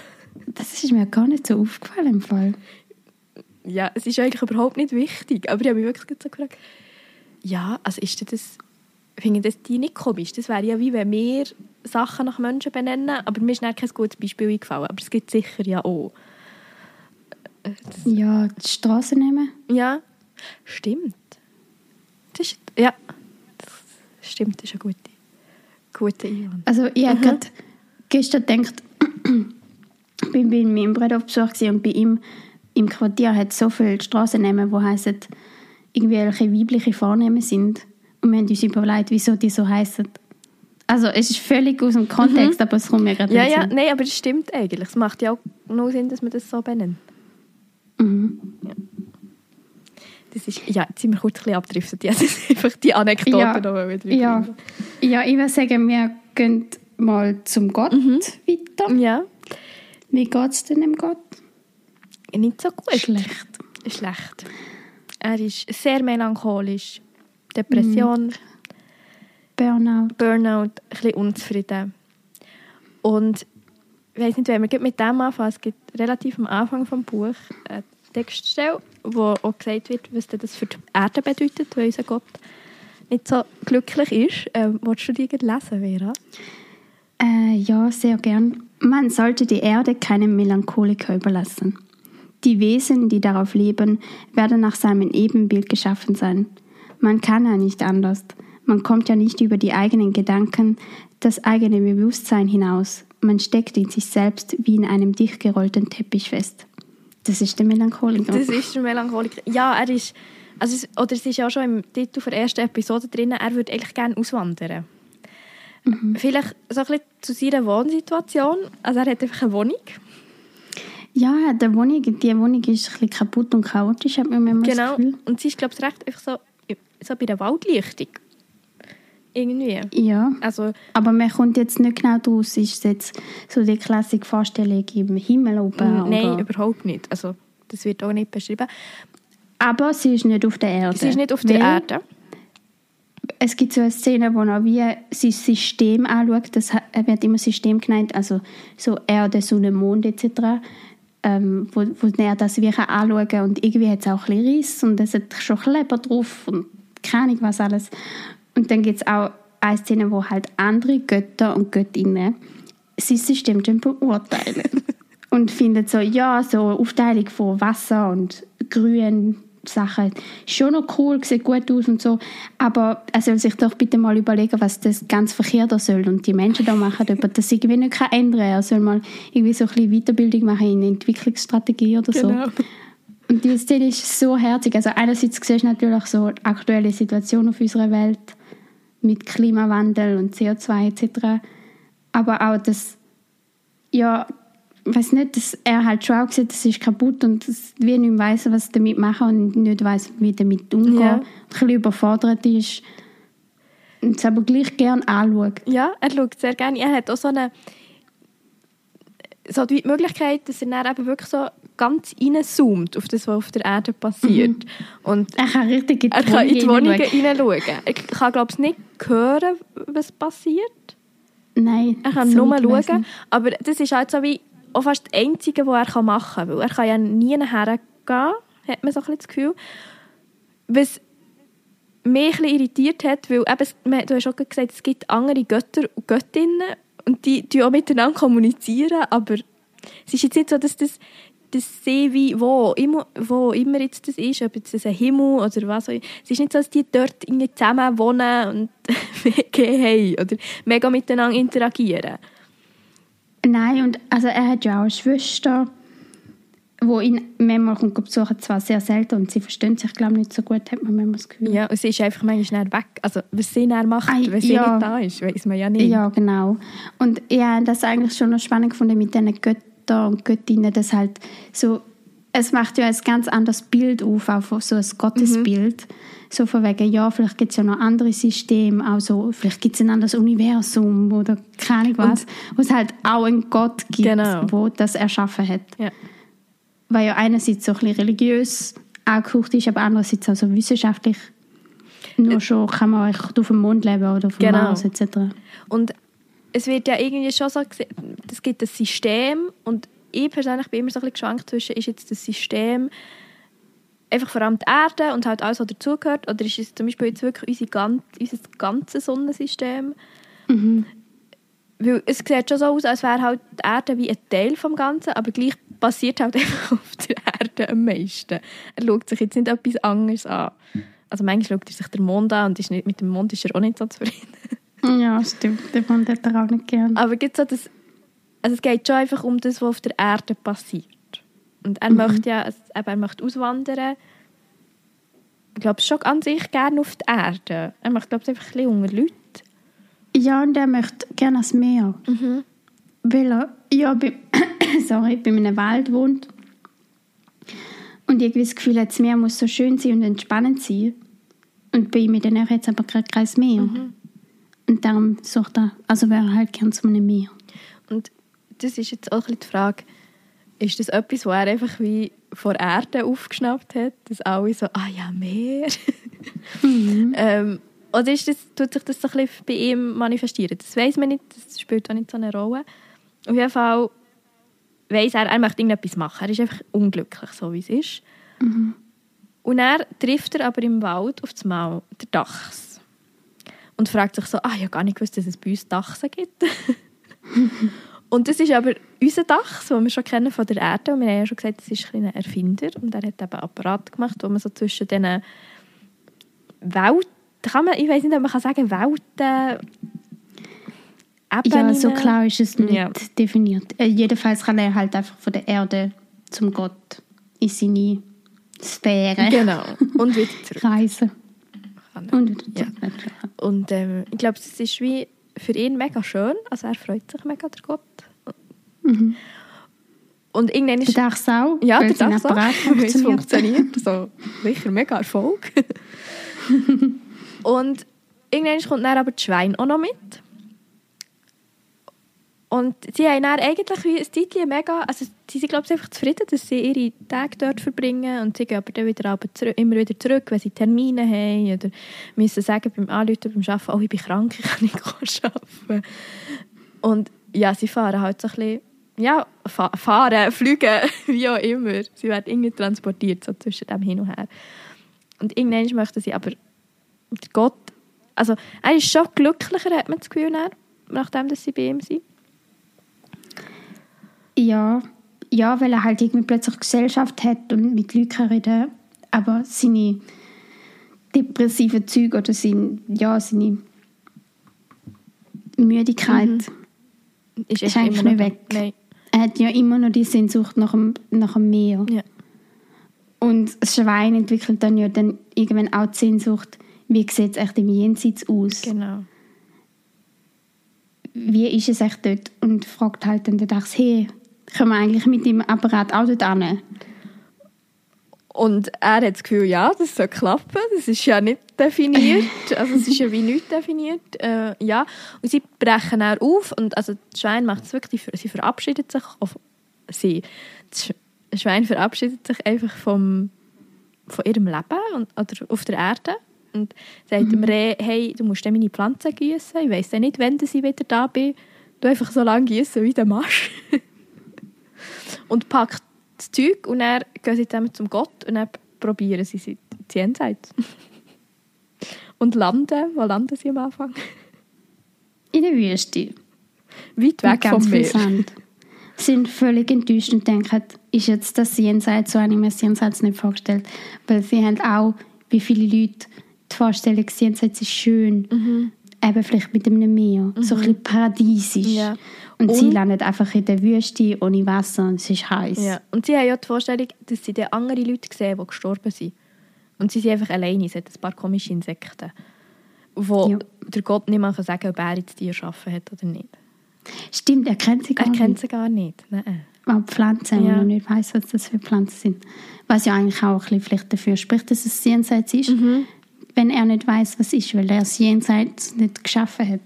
B: Das ist mir gar nicht so aufgefallen im Fall.
C: Ja, es ist eigentlich überhaupt nicht wichtig. Aber ich habe mich wirklich so gefragt, ja, also ist das, finde ich das die nicht komisch? Das wäre ja wie wenn wir Sachen nach Menschen benennen, aber mir ist nicht kein gutes Beispiel eingefallen. Aber es gibt sicher ja auch.
B: Ja, die Straße nehmen.
C: Ja, stimmt. Das ist, ja, das stimmt, das ist eine gute, gute Einwand.
B: Also ich habe gerade gestern gedacht, bin bei meinem Bruder auf Besuch und bei ihm im Quartier hat es so viele Straßennamen, die heißen, irgendwelche weibliche Vornamen sind. Und wir haben uns überlegt, wieso die so heißen. Also es ist völlig aus dem Kontext, aber es kommt mir gerade
C: Ja, ja,
B: Sinn.
C: nein, aber das stimmt eigentlich. Es macht ja auch nur Sinn, dass man das so benennt.
B: Mhm.
C: Das ist, ja, jetzt sind wir kurz ein bisschen abgedriftet. [LAUGHS] Ja, das ist einfach die Anekdote
B: Ja,
C: noch wieder
B: Ja. ja, ich würde sagen, wir gehen mal zum Gott weiter.
C: Ja,
B: Wie geht es denn dem Gott?
C: nicht so gut.
B: Schlecht.
C: Schlecht. Er ist sehr melancholisch. Depression,
B: Burnout.
C: Burnout, ein bisschen unzufrieden. Und ich weiß nicht, wenn wir mit dem anfangen, es gibt relativ am Anfang des Buch eine Textstelle, wo auch gesagt wird, was das für die Erde bedeutet, weil unser Gott nicht so glücklich ist. Ähm, willst du die lesen, Vera?
B: Äh, ja, sehr gern. Man sollte die Erde keinem Melancholiker überlassen. Die Wesen, die darauf leben, werden nach seinem Ebenbild geschaffen sein. Man kann ja nicht anders. Man kommt ja nicht über die eigenen Gedanken, das eigene Bewusstsein hinaus. Man steckt in sich selbst wie in einem dicht gerollten Teppich fest. Das ist der Melancholiker.
C: Das ist der Melancholiker. Ja, er ist, also es, oder es ist ja schon im Titel der ersten Episode drin, er würde eigentlich gerne auswandern. Vielleicht so ein bisschen zu seiner Wohnsituation. Also er hat einfach eine Wohnung.
B: ja, die Wohnung, die Wohnung ist ein bisschen kaputt und chaotisch, hat man immer
C: Genau.
B: das Gefühl.
C: Und sie ist, glaube ich, recht einfach so, so bei der Waldlichtung. Irgendwie.
B: Ja.
C: Also,
B: Aber man kommt jetzt nicht genau draus, ist es jetzt so die klassische Vorstellung im Himmel oben?
C: nein,
B: oder?
C: überhaupt nicht. Also, das wird auch nicht beschrieben.
B: Aber sie ist nicht auf der Erde.
C: Sie ist nicht auf der Erde.
B: Es gibt so eine Szene, wo er wie sein System anschaut, das wird immer System genannt, also so Erde, Sonne, Mond etc., ähm, wo, wo er das wie anschauen kann und irgendwie hat es auch ein bisschen Riss und es hat schon Kleber drauf und keine Ahnung was alles. Und dann gibt es auch eine Szene, wo halt andere Götter und Göttinnen sein System beurteilen. [LAUGHS] und finden so, ja, so Aufteilung von Wasser und Grün, Sachen, schon noch cool, sieht gut aus und so, aber er soll sich doch bitte mal überlegen, was das ganz verkehrt da soll und die Menschen da machen, ob das irgendwie nicht kann ändern kann. Er soll mal irgendwie so ein bisschen Weiterbildung machen in Entwicklungsstrategie oder so.
C: Genau.
B: Und die Szene ist so herzig. Also einerseits siehst du natürlich so die aktuelle Situation auf unserer Welt mit Klimawandel und CO2 etc. Aber auch das, ja, weiß nicht, dass er halt schon auch sieht, das ist kaputt und das wie nicht weiß, was damit machen und nicht weiß, wie damit umgehen.
C: Ja.
B: Ein bisschen überfordert ist und es aber gleich gerne anschaut.
C: Ja, er schaut sehr gerne. Er hat auch so eine so die Möglichkeit, dass er dann eben wirklich so ganz reinzoomt auf das, was auf der Erde passiert. Und
B: Er kann richtig in die
C: er kann in die
B: Wohnung
C: Wohnungen
B: hineinschauen.
C: Er kann, glaube ich, nicht hören, was passiert.
B: Nein.
C: Er kann nur schauen. Aber das ist halt so wie auch fast das Einzige, was er machen kann. Weil er kann ja nie hergehen, hat man so ein bisschen das Gefühl. Was mich ein irritiert hat, weil eben, du hast auch gesagt, es gibt andere Götter und Göttinnen und die, die auch miteinander kommunizieren, aber es ist jetzt nicht so, dass das das See wie wo immer, wo immer jetzt das ist, ob jetzt das ein Himmel oder was. Es ist nicht so, dass die dort zusammen wohnen und [LAUGHS] WG haben oder mega miteinander interagieren.
B: Nein, und also er hat ja auch eine Schwester, wo ihn manchmal kommt besuchen, zwar sehr selten und sie verstehen sich, glaube ich, nicht so gut, hat man manchmal das Gefühl.
C: Ja, und sie ist einfach manchmal schnell weg. Also, was sie dann macht,
B: Ei,
C: wenn sie
B: ja.
C: nicht da ist, weiß man ja nicht.
B: Ja, genau. Und ich habe das eigentlich schon noch spannend gefunden mit diesen Göttern und Göttinnen, das halt so, es macht ja ein ganz anderes Bild auf, auch so ein Gottesbild.
C: Mhm.
B: So von wegen, ja, vielleicht gibt es ja noch andere Systeme, auch so, vielleicht gibt es ein anderes Universum oder keine Ahnung was, wo es halt auch einen Gott gibt,
C: Genau.
B: wo das erschaffen hat.
C: Ja.
B: Weil ja einerseits so ein bisschen religiös angehaucht ist, aber andererseits auch so wissenschaftlich. Nur schon kann man echt auf dem Mond leben oder auf dem
C: Genau.
B: Mars etc.
C: Und es wird ja irgendwie schon so es gibt ein System und ich persönlich bin immer so ein bisschen geschwankt zwischen, ist jetzt das System einfach vor allem die Erde und halt alles, was dazugehört, oder ist es zum Beispiel jetzt wirklich unser, ganz, unser ganzes Sonnensystem? Weil es sieht schon so aus, als wäre halt die Erde wie ein Teil vom Ganzen, aber gleich passiert halt [LAUGHS] einfach auf der Erde am meisten. Er schaut sich jetzt nicht etwas anderes an. Also manchmal schaut er sich den Mond an und ist nicht, mit dem Mond ist er auch nicht so zufrieden.
B: Ja, stimmt. Den Mond hat er auch nicht gern.
C: Aber gibt's so das, also es geht schon einfach um das, was auf der Erde passiert. Und er möchte ja, also eben, er möchte auswandern. Ich glaube schon an sich gerne auf die Erde. Er möchte glaube ich einfach ein bisschen unter Leute.
B: Ja, und er möchte gerne ans Meer. Weil er ja, bei, [COUGHS] sorry, bei einem Wald wohnt. Und ich das Gefühl hat, das Meer muss so schön sein und entspannend sein. Und bei ihm in der Nähe hat es aber gerade kein Meer. Und darum sucht er, also wäre er halt gerne zu einem Meer.
C: Und das ist jetzt auch ein bisschen die Frage, ist das etwas, was er einfach wie vor Erde aufgeschnappt hat, dass alle so, ah ja, Meer. [LAUGHS] ähm, oder ist das, tut sich das so ein bisschen bei ihm manifestieren? Das weiß man nicht, das spielt auch nicht so eine Rolle. Auf jeden Fall weiss er, er möchte irgendetwas machen. Er ist einfach unglücklich, so wie es ist. Und er trifft er aber im Wald auf das Mal den Dachs. Und fragt sich so, ah, ich habe gar nicht gewusst, dass es bei uns Dachsen gibt. [LAUGHS] Und das ist aber unser Dachs, den wir schon kennen von der Erde. Und wir haben ja schon gesagt, das ist ein Erfinder. Und er hat eben Apparat gemacht, wo man so zwischen diesen Welten, kann man, ich weiß nicht, ob man kann sagen Welten,
B: Ja,
C: Ebenen.
B: so klar ist es nicht
C: Ja.
B: definiert. Äh, jedenfalls kann er halt einfach von der Erde zum Gott in seine Sphäre
C: Genau. Und wieder [LAUGHS] zurück.
B: reisen. Und wieder
C: Ja.
B: zurück. natürlich.
C: Und ähm, ich glaube, es ist wie für ihn mega schön. Also er freut sich mega, der Gott. Und irgendwann
B: Der
C: ist...
B: Dachs auch,
C: Ja, der
B: sein
C: Dachs auch.
B: Apparat [LAUGHS]
C: Weil es
B: funktioniert.
C: So, sicher mega Erfolg. [LAUGHS] und irgendwann kommt dann aber das Schwein auch noch mit. Und sie haben dann eigentlich wie ein Zeitchen mega, also sie sind glaube ich einfach zufrieden, dass sie ihre Tage dort verbringen und sie gehen aber dann wieder aber zurück, immer wieder zurück, wenn sie Termine haben oder müssen sagen beim Anrufen, beim Arbeiten, oh ich bin krank, [LAUGHS] ich kann nicht arbeiten. Und ja, sie fahren halt so ein bisschen, ja, fa fahren, [LAUGHS] fliegen, wie auch immer. Sie werden irgendwie transportiert, so zwischen dem hin und her. Und irgendwann möchten sie aber Gott, also er ist schon glücklicher, hat man das Gefühl, dann, nachdem dass sie bei ihm sind.
B: Ja, ja, weil er halt irgendwie plötzlich Gesellschaft hat und mit Leuten kann reden aber seine depressiven Züge oder sein, ja, seine Müdigkeit,
C: Ist,
B: Ist
C: einfach
B: eigentlich nicht weg.
C: Nein.
B: Er hat ja immer noch die Sehnsucht nach dem, nach dem Meer.
C: Ja.
B: Und das Schwein entwickelt dann ja dann irgendwann auch die Sehnsucht, wie sieht es echt im Jenseits aus?
C: Genau.
B: Wie ist es echt dort? Und fragt halt dann den Dachs, hey, können wir eigentlich mit dem Apparat auch dort hin?
C: Und er hat das Gefühl, ja, das soll klappen. Das ist ja nicht definiert. [LAUGHS] Also es ist ja wie nicht definiert. Äh, ja. Und sie brechen dann auf. Und also das Schwein macht es wirklich, sie verabschiedet sich. Auf, sie, das Schwein verabschiedet sich einfach vom, von ihrem Leben und, oder auf der Erde. Und sagt mhm. dem Reh, hey, du musst meine Pflanzen gießen. Ich weiss nicht, wann ich wieder da bin. Du einfach so lange gießen, wie du machst. [LAUGHS] und packt das Zeug und dann gehen sie zusammen zum Gott und dann probieren sie sie jenseits. [LAUGHS] und landen, wo landen sie am Anfang?
B: In der Wüste.
C: Weit weg vom Meer.
B: Sand. Sie sind völlig enttäuscht und denken, ist jetzt das Jenseits, so habe ich mir das Jenseits nicht vorgestellt. Weil sie haben auch, wie viele Leute die Vorstellung, das Jenseits ist schön. Mhm. Eben vielleicht mit einem Meer, mhm. so ein bisschen paradiesisch. Ja. Und, und, sie landen einfach in der Wüste ohne Wasser und es ist heiß.
C: Ja. Und sie haben ja die Vorstellung, dass sie dann andere Leute sehen, die gestorben sind. Und sie sind einfach alleine, es hat ein paar komische Insekten, wo ja. der Gott nicht mal sagen kann, ob er jetzt die erschaffen hat oder nicht.
B: Stimmt, er kennt sie gar
C: er
B: nicht.
C: Er kennt sie gar nicht, nein.
B: Auch Pflanzen, ja. man nicht weiß, was das für Pflanzen sind. Was ja eigentlich auch ein bisschen vielleicht dafür spricht, dass es Jenseits ist, mhm. wenn er nicht weiß, was ist, weil er das Jenseits nicht geschaffen hat.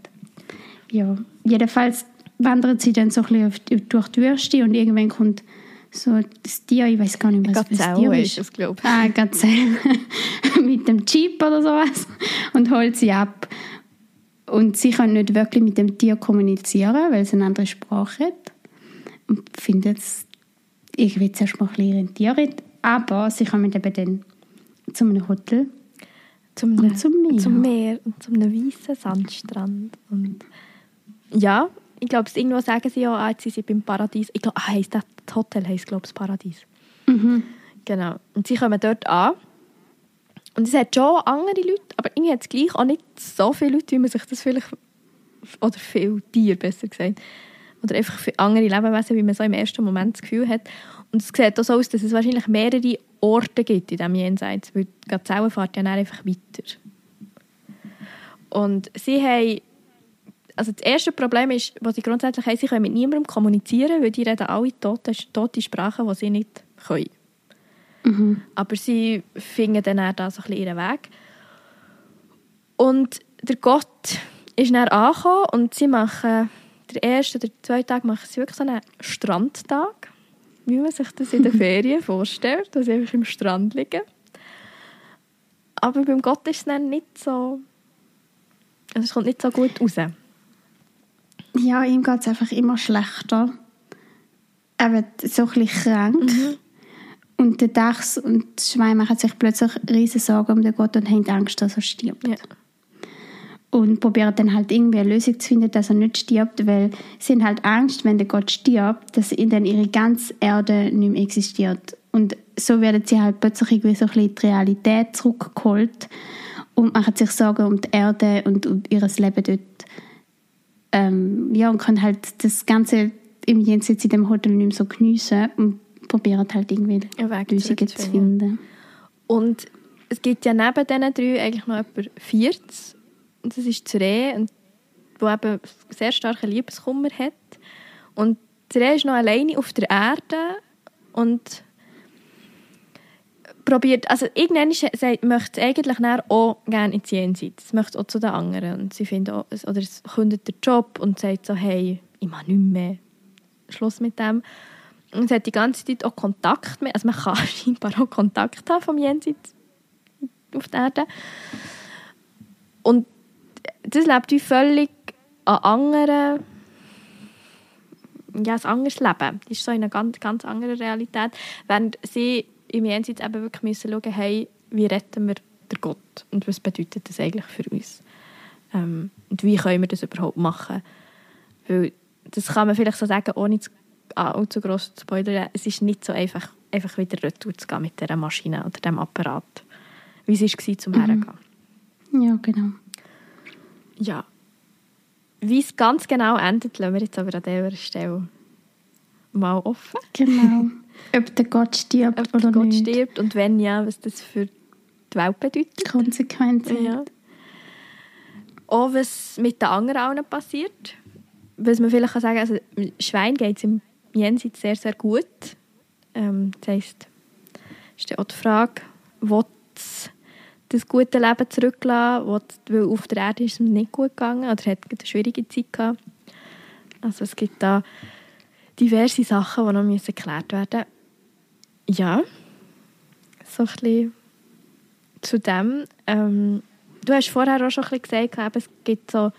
B: Ja, jedenfalls wandert sie dann so ein bisschen durch die Wüste und irgendwann kommt so das Tier, ich weiß gar nicht, was
C: das Tier ist. glaube
B: ich. Ah, Gazelle. [LAUGHS] mit dem Jeep oder sowas und holt sie ab. Und sie kann nicht wirklich mit dem Tier kommunizieren, weil es eine andere Sprache hat. Und findet es irgendwie zuerst mal ein bisschen irritierend. Aber sie kommen eben dann zu einem Hotel.
C: Zum, und zum Meer. Zum Meer und zum weißen Sandstrand. Und ja, ich glaube, irgendwo sagen sie ja, als sie sind beim Paradies. Ich glaube, ah, heisst das, das Hotel heisst, glaube ich, das Paradies. Mhm. Genau. Und sie kommen dort an. Und es hat schon andere Leute, aber irgendwie hat es gleich auch nicht so viele Leute, wie man sich das vielleicht, oder viele Tiere besser gesagt, oder einfach für andere Lebewesen, wie man so im ersten Moment das Gefühl hat. Und es sieht auch so aus, dass es wahrscheinlich mehrere Orte gibt in diesem Jenseits, weil die Gazelle fährt ja dann einfach weiter. Und sie haben also das erste Problem ist, was sie grundsätzlich haben, sie können mit niemandem kommunizieren, weil die reden alle tote, tote Sprachen, die sie nicht können. Mhm. Aber sie finden dann auch da so ein bisschen ihren Weg. Und der Gott ist dann angekommen und sie machen, der erste oder zweite Tag machen sie wirklich so einen Strandtag, wie man sich das in den [LAUGHS] Ferien vorstellt, dass sie einfach im Strand liegen. Aber beim Gott ist es dann nicht so, also es kommt nicht so gut raus.
B: Ja, ihm geht es einfach immer schlechter. Er wird so ein bisschen krank. Mhm. Und der Dachs und das Schwein machen sich plötzlich riesige Sorgen um den Gott und haben Angst, dass er stirbt. Ja. Und probieren dann halt irgendwie eine Lösung zu finden, dass er nicht stirbt, weil sie haben halt Angst, wenn der Gott stirbt, dass in dann ihre ganze Erde nicht mehr existiert. Und so werden sie halt plötzlich irgendwie so ein bisschen die Realität zurückgeholt und machen sich Sorgen um die Erde und um ihr Leben dort ähm, ja, und kann halt das Ganze im Jenseits in dem Hotel nicht mehr so geniessen und probieren halt irgendwie Lösungen zu finden.
C: Und es gibt ja neben diesen drei eigentlich noch etwa 40. Und das ist Zure, wo eben sehr starken Liebeskummer hat. Und Zure ist noch alleine auf der Erde und probiert, also irgendwann möchte eigentlich auch gerne ins Jenseits. Es möchte auch zu den anderen. Und sie findet auch, oder es kündet den Job und sagt so, hey, ich mache nicht mehr. Schluss mit dem. Und sie hat die ganze Zeit auch Kontakt mit, also man kann [LAUGHS] scheinbar auch Kontakt haben vom Jenseits auf der Erde. Und das lebt wie völlig an anderen ja, ein anderes Leben. Das ist so in einer ganz, ganz anderen Realität. Während sie im Jenseits eben wirklich müssen schauen, hey, wie retten wir den Gott und was bedeutet das eigentlich für uns? Ähm, und wie können wir das überhaupt machen? Weil das kann man vielleicht so sagen, ohne zu, allzu gross zu spoilern. Es ist nicht so einfach, einfach wieder retour zu gehen mit dieser Maschine oder diesem Apparat, wie es war zum mhm. Hergehen.
B: Ja, genau.
C: Ja. Wie es ganz genau endet, lassen wir jetzt aber an dieser Stelle mal offen.
B: Genau. [LAUGHS] Ob der Gott stirbt
C: ob
B: oder
C: der Gott
B: nicht.
C: stirbt und wenn ja, was das für die Welt bedeutet.
B: Konsequenzen.
C: Ja. Auch was mit den anderen allen passiert. Was man vielleicht kann sagen also dem Schwein geht es im Jenseits sehr, sehr gut. Ähm, das heisst, ist dann auch die Frage, will es das gute Leben zurücklassen, es- weil auf der Erde ist es ihm nicht gut gegangen oder hat eine schwierige Zeit gehabt. Also es gibt da diverse Sachen, die noch geklärt werden müssen. Ja, so ein bisschen zu dem. Ähm, du hast vorher auch schon ein bisschen gesagt, es gibt so,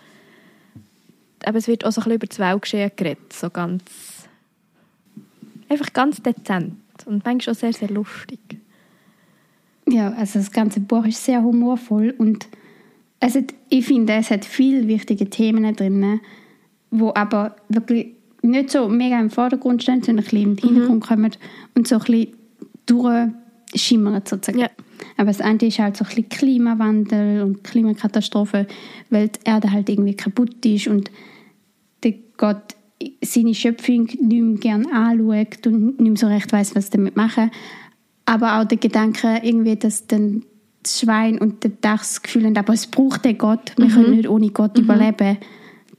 C: eben, es wird auch so ein bisschen über das Weltgeschehen geredet, so ganz, einfach ganz dezent und manchmal auch sehr, sehr lustig.
B: Ja, also das ganze Buch ist sehr humorvoll und es hat, ich finde, es hat viele wichtige Themen drin, wo aber wirklich nicht so mega im Vordergrund stehen, sondern ein bisschen im Hintergrund kommen und so ein bisschen durchschimmern sozusagen.
C: Ja.
B: Aber das eine ist halt so ein bisschen Klimawandel und Klimakatastrophe, weil die Erde halt irgendwie kaputt ist und der Gott seine Schöpfung nicht mehr gerne anschaut und nicht mehr so recht weiß, was damit machen. Aber auch der Gedanke, irgendwie, dass dann das Schwein und der Dachs das Gefühl haben, aber es braucht den Gott, wir können nicht ohne Gott überleben.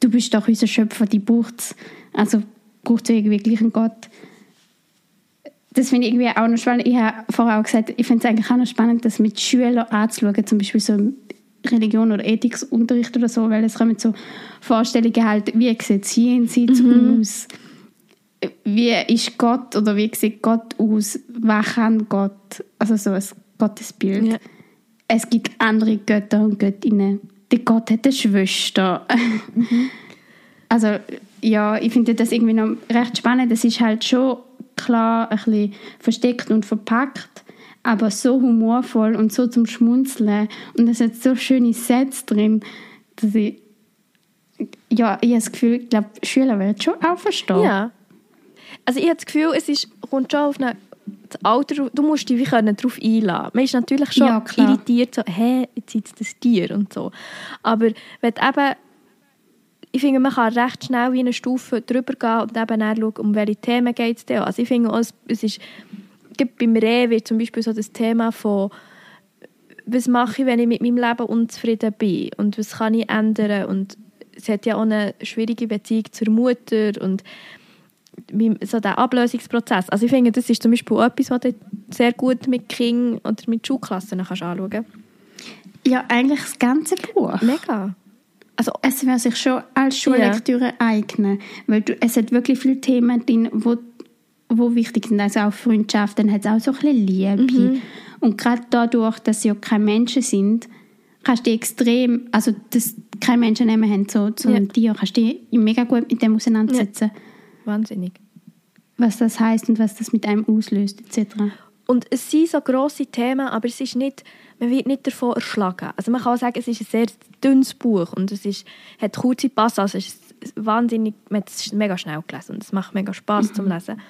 B: Du bist doch unser Schöpfer, die braucht es. Also braucht es irgendwie gleich einen Gott. Das finde ich irgendwie auch noch spannend. Ich habe vorher auch gesagt, ich finde es eigentlich auch noch spannend, das mit Schülern anzuschauen, zum Beispiel so im Religion- oder Ethikunterricht oder so, weil es kommen so Vorstellungen halt, wie sieht das Jenseits aus? Wie ist Gott oder wie sieht Gott aus? Was kann Gott? Also so ein Gottesbild.
C: Ja.
B: Es gibt andere Götter und Göttinnen. Der Gott hat eine Schwester. Also ja, ich finde das irgendwie noch recht spannend. Es ist halt schon klar ein bisschen versteckt und verpackt, aber so humorvoll und so zum Schmunzeln und es hat so schöne Sätze drin, dass ich ja, ich habe das Gefühl, ich glaube, Schüler werden schon auch verstehen.
C: Ja. Also ich habe das Gefühl, es ist, kommt schon auf eine, das Alter, du musst dich wie können darauf einlassen. Man ist natürlich schon
B: Ja,
C: irritiert, so, hä, jetzt ist das Tier und so. Aber wenn eben, ich finde, man kann recht schnell wie eine Stufe drüber gehen und eben dann schauen, um welche Themen geht es denn. Also ich finde es- es ist, gerade beim Reh wird zum Beispiel so das Thema von was mache ich, wenn ich mit meinem Leben unzufrieden bin und was kann ich ändern und sie hat ja auch eine schwierige Beziehung zur Mutter und so der Ablösungsprozess. Also ich finde, das ist zum Beispiel auch etwas, was du sehr gut mit Kindern oder mit Schulklassen kannst anschauen
B: ja, eigentlich das ganze Buch.
C: Mega. Also
B: Es wäre sich schon als Schullektüre eignen, weil du, es hat wirklich viele Themen drin, wo, wo wichtig sind, also auch Freundschaft, dann hat es auch so ein bisschen Liebe. Und gerade dadurch, dass sie ja keine Menschen sind, kannst du extrem, also dass keine Menschen nehmen haben, so, so ein Tier, kannst du dich mega gut mit dem auseinandersetzen,
C: wahnsinnig.
B: was das heißt und was das mit einem auslöst, etc.
C: Und es sind so grosse Themen, aber es ist nicht, man wird nicht davon erschlagen. Also man kann auch sagen, es ist ein sehr dünnes Buch und es ist, hat kurze Passagen. Es ist wahnsinnig, man hat es mega schnell gelesen und es macht mega Spass zum Lesen.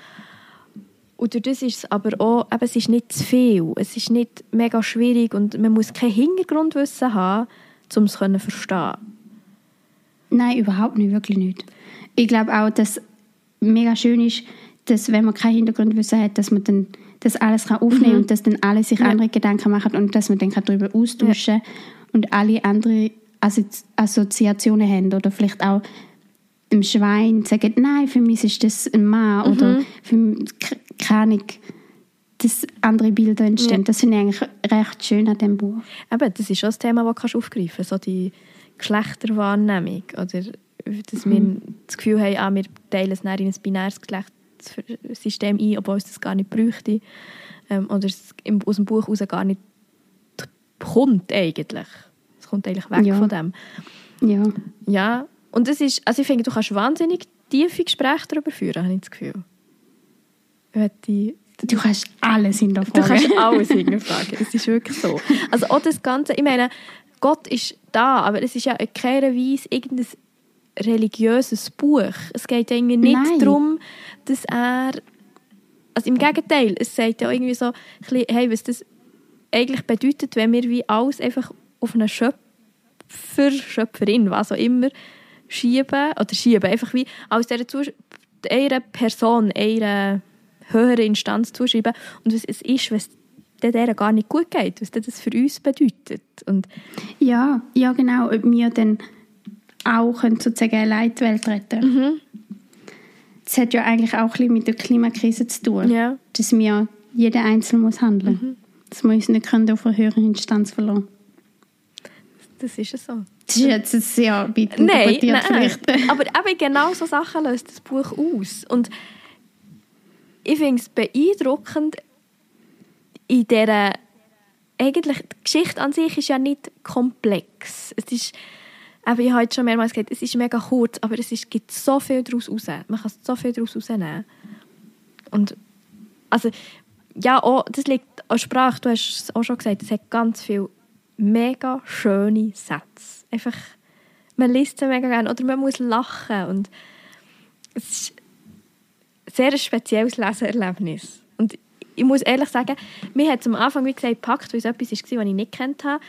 C: Und durch das ist es aber auch, eben, es ist nicht zu viel, es ist nicht mega schwierig und man muss kein Hintergrundwissen haben, um es zu verstehen.
B: Nein, überhaupt nicht, wirklich nicht. Ich glaube auch, dass mega schön ist, dass wenn man kein Hintergrundwissen hat, dass man dann das alles kann aufnehmen und dass dann alle sich
C: Ja.
B: andere Gedanken machen und dass man dann kann darüber austauschen und alle andere Assozi Assoziationen haben oder vielleicht auch im Schwein sagen, nein, für mich ist das ein Mann oder für mich, k- keine Ahnung, dass andere Bilder entstehen.
C: Ja.
B: Das finde ich eigentlich recht schön an dem Buch.
C: Eben, das ist auch ein Thema, das du aufgreifen kannst, so die Geschlechterwahrnehmung. Oder dass wir das Gefühl haben, ah, wir teilen es in ein binäres Geschlechtssystem ein, obwohl es das gar nicht bräuchte. Ähm, oder es aus dem Buch heraus gar nicht kommt eigentlich. Es kommt eigentlich weg
B: Ja.
C: von dem.
B: Ja.
C: Ja, und das ist, also ich finde, du kannst wahnsinnig tiefe Gespräche darüber führen, habe ich das Gefühl. Wenn die
B: Du kannst alles
C: Du
B: hinterfragen.
C: kannst alles [LAUGHS] hinterfragen. Es ist wirklich so. Also auch das Ganze, ich meine, Gott ist da, aber es ist ja in keiner Weise irgendein religiöses Buch. Es geht irgendwie nicht
B: Nein.
C: darum, dass er... Also im Gegenteil, es sagt ja irgendwie so, ein bisschen, hey, was das eigentlich bedeutet, wenn wir wie alles einfach auf einen Schöpfer, Schöpferin, was auch immer, schieben, oder schieben, einfach wie aus dieser Zus einer Person, einer höheren Instanz zuschreiben und was es ist, was der gar nicht gut geht, was das für uns bedeutet. Und
B: ja, ja genau, ob wir dann auch können sozusagen eine Leitwelt retten mhm. Das hat ja eigentlich auch ein bisschen mit der Klimakrise zu tun,
C: ja.
B: dass wir, jeder Einzelne muss handeln. Mhm. Dass wir uns nicht können auf eine höhere Instanz verlassen
C: Das ist ja so.
B: Das ist jetzt ein sehr weit
C: nein, nein, vielleicht. [LAUGHS] aber eben genau so Sachen löst das Buch aus. Und ich finde es beeindruckend, in dieser eigentlich, die Geschichte an sich ist ja nicht komplex. Es ist, eben, ich habe jetzt schon mehrmals gesagt, es ist mega kurz, aber es ist, gibt so viel daraus raus. Man kann so viel daraus rausnehmen. Und, also, ja, auch, das liegt an Sprache, du hast es auch schon gesagt, es hat ganz viele mega schöne Sätze. Einfach, man liest sie mega gerne oder man muss lachen und es ist ein sehr spezielles Leseerlebnis. Und ich muss ehrlich sagen, mir hat es am Anfang, wie gesagt, gepackt, weil es etwas war, was ich nicht kennt habe.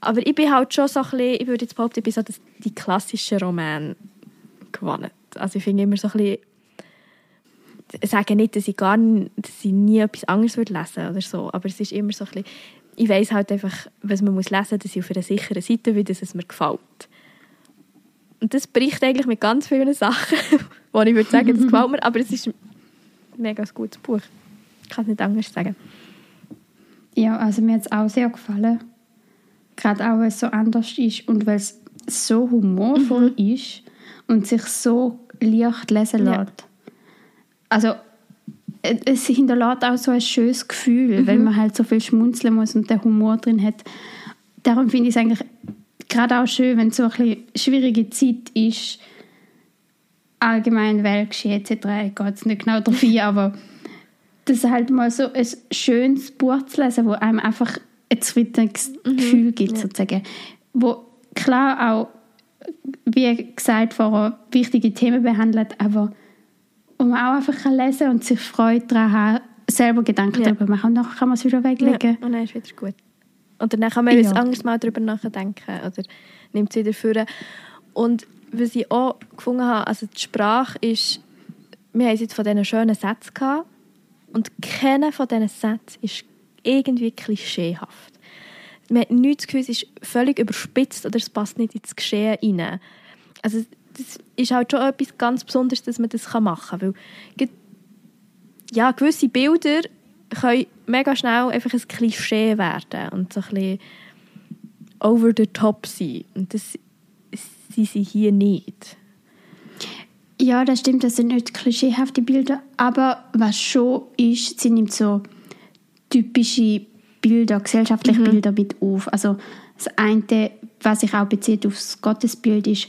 C: Aber ich bin halt schon so ein bisschen, ich würde jetzt behaupten, ich bin so das, die klassischen Romane gewonnen. Also ich finde immer so ein bisschen, ich sage nicht, dass ich, gar dass ich nie etwas anderes würde lesen oder so, aber es ist immer so ein bisschen, ich weiß halt einfach, was man muss lesen muss, dass ich auf einer sicheren Seite bin, dass es mir gefällt. Und das bricht eigentlich mit ganz vielen Sachen, [LAUGHS] wo ich würde sagen, das gefällt mir, aber es ist ein mega gutes Buch. Ich kann es nicht anders sagen.
B: Ja, also mir hat es auch sehr gefallen. Gerade auch, weil es so anders ist und weil es so humorvoll mhm. ist und sich so leicht lesen lässt. Ja. Also es hinterlässt auch so ein schönes Gefühl, mhm. weil man halt so viel schmunzeln muss und der Humor drin hat. Darum finde ich es eigentlich gerade auch schön, wenn es so eine bisschen schwierige Zeit ist, allgemein Weltgeschehen etc. Gehe jetzt nicht genau darauf ein, aber das halt mal so ein schönes Buch zu lesen, wo einem einfach ein zufriedenes mhm. Gefühl gibt, ja. sozusagen. Wo klar auch, wie gesagt, vorher wichtige Themen behandelt, aber wo man auch einfach kann lesen und sich Freude daran haben, selber Gedanken ja. darüber machen und dann kann man es wieder weglegen.
C: Ja. Und dann ist wieder gut. Oder dann kann man ja. ein anderes Mal darüber nachdenken oder nimmt es wieder vor. Und was ich auch gefunden habe, also die Sprache ist, wir haben jetzt von diesen schönen Sätzen gehabt, und keiner von diesen Sätzen ist irgendwie klischeehaft. Man hat nicht das Gefühl, es ist völlig überspitzt oder es passt nicht ins Geschehen rein. Also das ist halt schon etwas ganz Besonderes, dass man das machen kann. Weil ja, gewisse Bilder können mega schnell einfach ein Klischee werden und so ein bisschen over the top sein. Und das sind sie hier nicht.
B: Ja, das stimmt, das sind nicht klischeehafte Bilder, aber was schon ist, sie nimmt so typische Bilder, gesellschaftliche mhm. Bilder mit auf. Also das eine, was sich auch bezieht aufs Gottesbild, ist,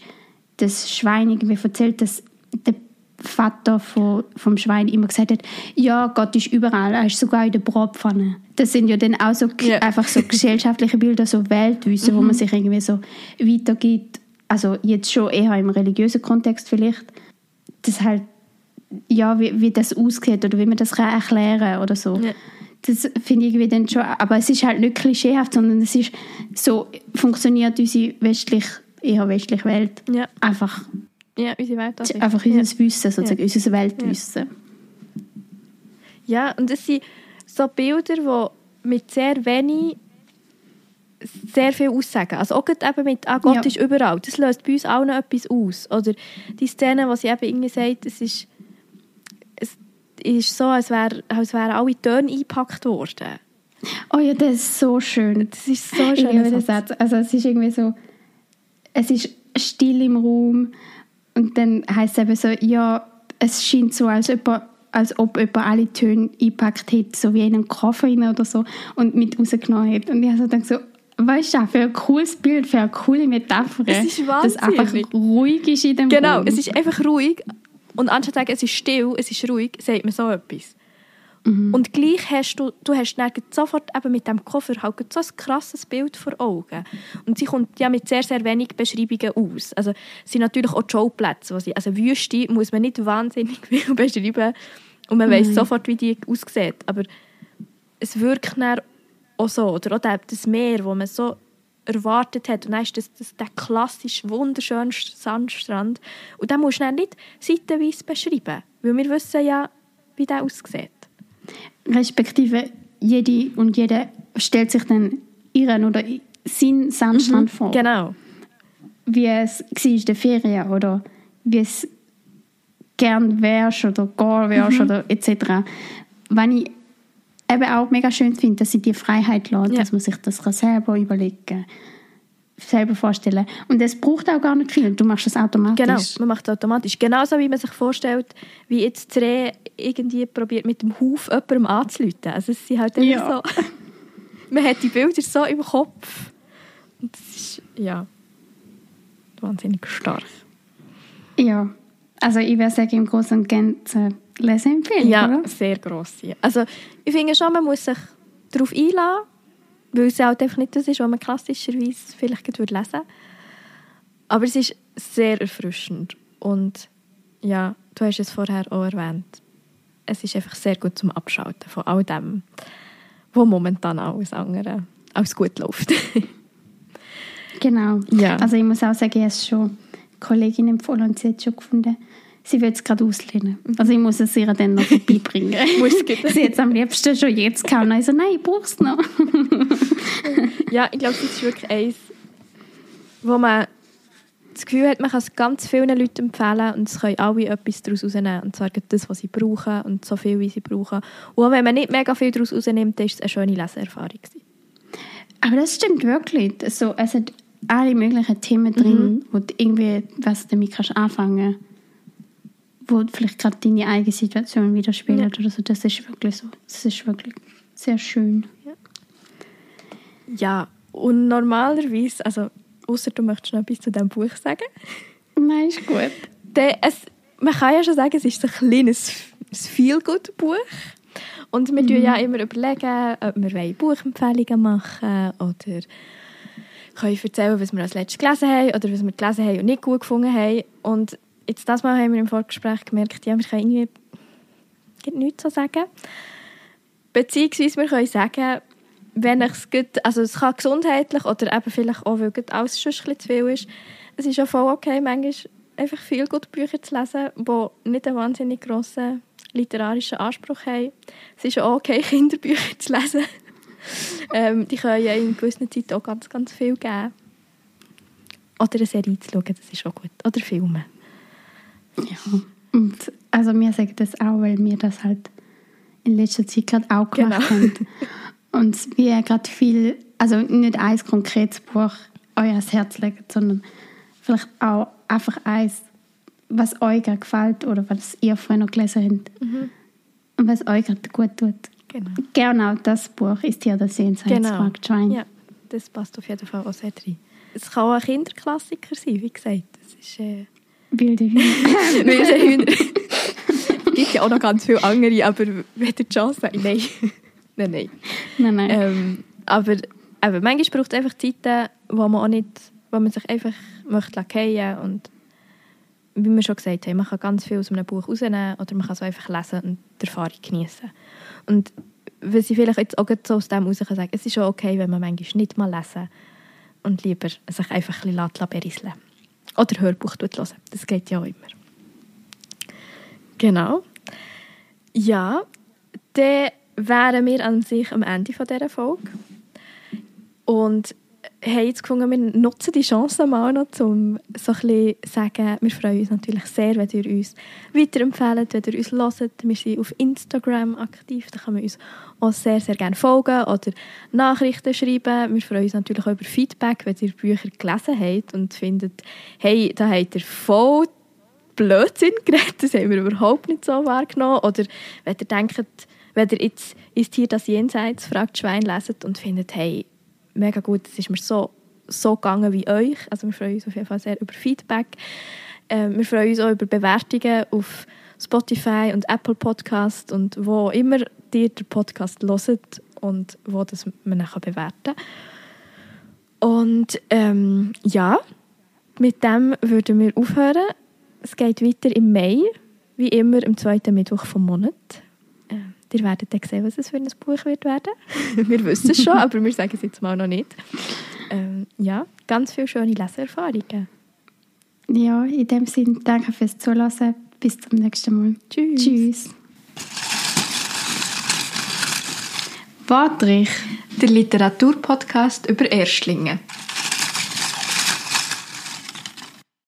B: das Schwein irgendwie erzählt, dass der Vater von, vom Schwein immer gesagt hat, ja, Gott ist überall, er ist sogar in der Bratpfanne. Das sind ja dann auch so yeah. einfach so [LAUGHS] gesellschaftliche Bilder, so Weltwissen, mhm. wo man sich irgendwie so weitergibt. Also jetzt schon eher im religiösen Kontext vielleicht das halt, ja, wie, wie das aussieht oder wie man das kann erklären oder so. Ja. Das finde ich irgendwie dann schon, aber es ist halt nicht klischeehaft, sondern es ist so, funktioniert unsere westlich, eher westliche Welt
C: ja.
B: einfach.
C: Ja, unsere Welt.
B: Also. Einfach unser ja. Wissen, sozusagen, ja. unser Weltwissen.
C: Ja. und es sind so Bilder, die mit sehr wenig sehr viel aussagen. Also auch eben mit «Ah, Gott ja. ist überall», das löst bei uns auch noch etwas aus. Oder die Szene, wo sie eben irgendwie sagt, es ist, ist so, als wären als wär alle Töne eingepackt worden.
B: Oh ja, das ist so schön.
C: Das ist so schön.
B: Ich Satz. Also es ist irgendwie so, es ist still im Raum und dann heißt es eben so, ja, es scheint so, als, jemand, als ob jemand alle Töne eingepackt hätte, so wie in einem Koffer oder so und mit rausgenommen hätte. Und ich habe so gedacht so, weißt du, für ein cooles Bild, für eine coole Metapher.
C: Es ist wahnsinnig.
B: Dass einfach ruhig ist in dem
C: Genau,
B: Raum.
C: es ist einfach ruhig. Und anstatt zu sagen, es ist still, es ist ruhig, sagt man so etwas. Mhm. Und gleich hast du, du hast dann sofort eben mit dem Koffer halt so ein krasses Bild vor Augen. Und sie kommt ja mit sehr, sehr wenig Beschreibungen aus. Also es sind natürlich auch Showplätze, wo sie, also Wüste muss man nicht wahnsinnig [LAUGHS] viel beschreiben und man mhm. weiß sofort, wie die aussieht. Aber es wirkt dann auch so. Oder auch das Meer, das man so erwartet hat. Und dann ist das, das der klassisch wunderschöne Sandstrand. Und den musst du dann nicht seitenweise beschreiben. Weil wir wissen ja, wie der aussieht.
B: Respektive jede und jeder stellt sich dann ihren oder seinen Sandstrand vor.
C: Genau.
B: Wie es war in der Ferien oder wie es gern wärst oder gar wärst oder etc. Wenn ich eben auch mega schön finde, dass sie die Freiheit lässt,
C: Ja.
B: dass man sich das kann selber überlegen kann, selber vorstellen. Und es braucht auch gar nicht viel. Du machst das automatisch.
C: Genau, man macht es automatisch. Genauso wie man sich vorstellt, wie jetzt das Reh irgendwie probiert mit dem Huf jemandem anzuleiten. Also es sind halt einfach
B: Ja.
C: so... [LAUGHS] Man hat die Bilder so im Kopf. Und das ist, ja, wahnsinnig stark.
B: Ja. Also ich würde sagen, im Großen und Ganzen Leseempfehlung,
C: Ja,
B: oder?
C: sehr gross. Ja. Also ich finde schon, man muss sich darauf einlassen, weil es halt einfach nicht das ist, was man klassischerweise vielleicht lesen würde. Aber es ist sehr erfrischend. Und ja, du hast es vorher auch erwähnt, es ist einfach sehr gut zum Abschalten von all dem, wo momentan alles andere alles gut läuft. [LAUGHS]
B: Genau.
C: Ja.
B: Also ich muss auch sagen, ich habe es schon eine Kollegin empfohlen und sie hat schon gefunden, sie will es gerade auslehnen. Also ich muss es ihr dann noch vorbeibringen. [LAUGHS] Sie [LAUGHS] es am liebsten schon jetzt gehabt. Und ich so, nein, ich brauche es noch. [LAUGHS]
C: ja, ich glaube, das ist wirklich eins, wo man das Gefühl hat, man kann es ganz vielen Leuten empfehlen und es können alle etwas daraus rausnehmen. Und zwar gerade das, was sie brauchen und so viel, wie sie brauchen. Und auch wenn man nicht mega viel daraus rausnimmt, ist es eine schöne Leseerfahrung.
B: Aber das stimmt wirklich. So, es hat alle möglichen Themen drin, wo du irgendwie was damit kannst anfangen wo vielleicht gerade deine eigene Situation widerspiegelt oder so. Das ist wirklich so. Das ist wirklich sehr schön.
C: Ja, und normalerweise, also außer du möchtest noch etwas zu diesem Buch sagen,
B: Nein, ist gut.
C: dann, es, man kann ja schon sagen, es ist ein kleines ein Feel-Good-Buch. Und wir tun ja immer überlegen, ob wir Buchempfehlungen machen oder können erzählen, was wir als letztes gelesen haben oder was wir gelesen haben und nicht gut gefunden haben. Und jetzt das Mal haben wir im Vorgespräch gemerkt, ja, wir können irgendwie nichts zu sagen. Beziehungsweise wir können sagen, wenn es gut, also es kann gesundheitlich oder eben vielleicht auch, weil alles schon ein zu viel ist, es ist ja voll okay, manchmal einfach viel gute Bücher zu lesen, die nicht einen wahnsinnig grossen literarischen Anspruch haben. Es ist auch okay, [LAUGHS] Kinderbücher zu lesen. ähm, die können ja in gewissen Zeiten auch ganz, ganz viel geben. Oder eine Serie zu schauen, das ist auch gut. Oder Filme.
B: Ja. Und also wir sagen das auch, weil wir das halt in letzter Zeit gerade auch gemacht
C: Genau.
B: haben. Und wir gerade viel, also nicht ein konkretes Buch euch ans Herz legen, sondern vielleicht auch einfach eins, was euch gerade gefällt oder was ihr vorher noch gelesen habt und was euch gerade gut tut.
C: Genau.
B: Genau das Buch ist ja der Sehenswürdigkeitsmarkt Schwein.
C: Ja, das passt auf jeden Fall auch sehr rein. Es kann auch ein Kinderklassiker sein, wie gesagt. Es ist... Äh,
B: Wilde Hühner. [LAUGHS]
C: Wilde Hühner. es gibt ja auch noch ganz viele andere, aber wenn die Chance hat, nein. [LAUGHS] nein, nein.
B: nein, nein.
C: Ähm, aber eben, manchmal braucht es einfach Zeiten, wo man auch nicht, wo man sich einfach möchte fallen und wie wir schon gesagt haben, man kann ganz viel aus einem Buch rausnehmen oder man kann es einfach lesen und die Erfahrung genießen. Und was ich vielleicht jetzt auch so aus dem heraus kann sagen, es ist auch okay, wenn man manchmal nicht mal lesen und lieber sich einfach ein bisschen berieseln Oder Hörbuch hören. Das geht ja auch immer. Genau. Ja, dann wären wir an sich am Ende dieser Folge. Und haben jetzt gefunden, wir nutzen die Chance mal noch, um so zu sagen, wir freuen uns natürlich sehr, wenn ihr uns weiterempfehlt, wenn ihr uns hört. Wir sind auf Instagram aktiv, da kann man uns auch sehr, sehr gerne folgen oder Nachrichten schreiben. Wir freuen uns natürlich auch über Feedback, wenn ihr Bücher gelesen habt und findet, hey, da habt ihr voll Blödsinn geredet, das haben wir überhaupt nicht so wahrgenommen. Oder wenn ihr denkt, wenn ihr jetzt «Ist hier das Jenseits?» fragt Schwein leset und findet, hey, mega gut, es ist mir so, so gegangen wie euch. Also wir freuen uns auf jeden Fall sehr über Feedback. Ähm, wir freuen uns auch über Bewertungen auf Spotify und Apple Podcast und wo immer ihr den Podcast hört und wo das man dann bewerten kann. Und ähm, ja, mit dem würden wir aufhören. Es geht weiter im Mai, wie immer am zweiten Mittwoch vom Monat. Ihr werdet dann sehen, was es für ein Buch wird werden. [LAUGHS] wir wissen es schon, aber wir sagen es jetzt mal noch nicht. Ähm, ja, ganz viele schöne Leserfahrungen.
B: Ja, in dem Sinne danke fürs Zuhören. Bis zum nächsten Mal.
C: Tschüss.
B: Tschüss. Patrick,
C: der Literaturpodcast über Erstlinge.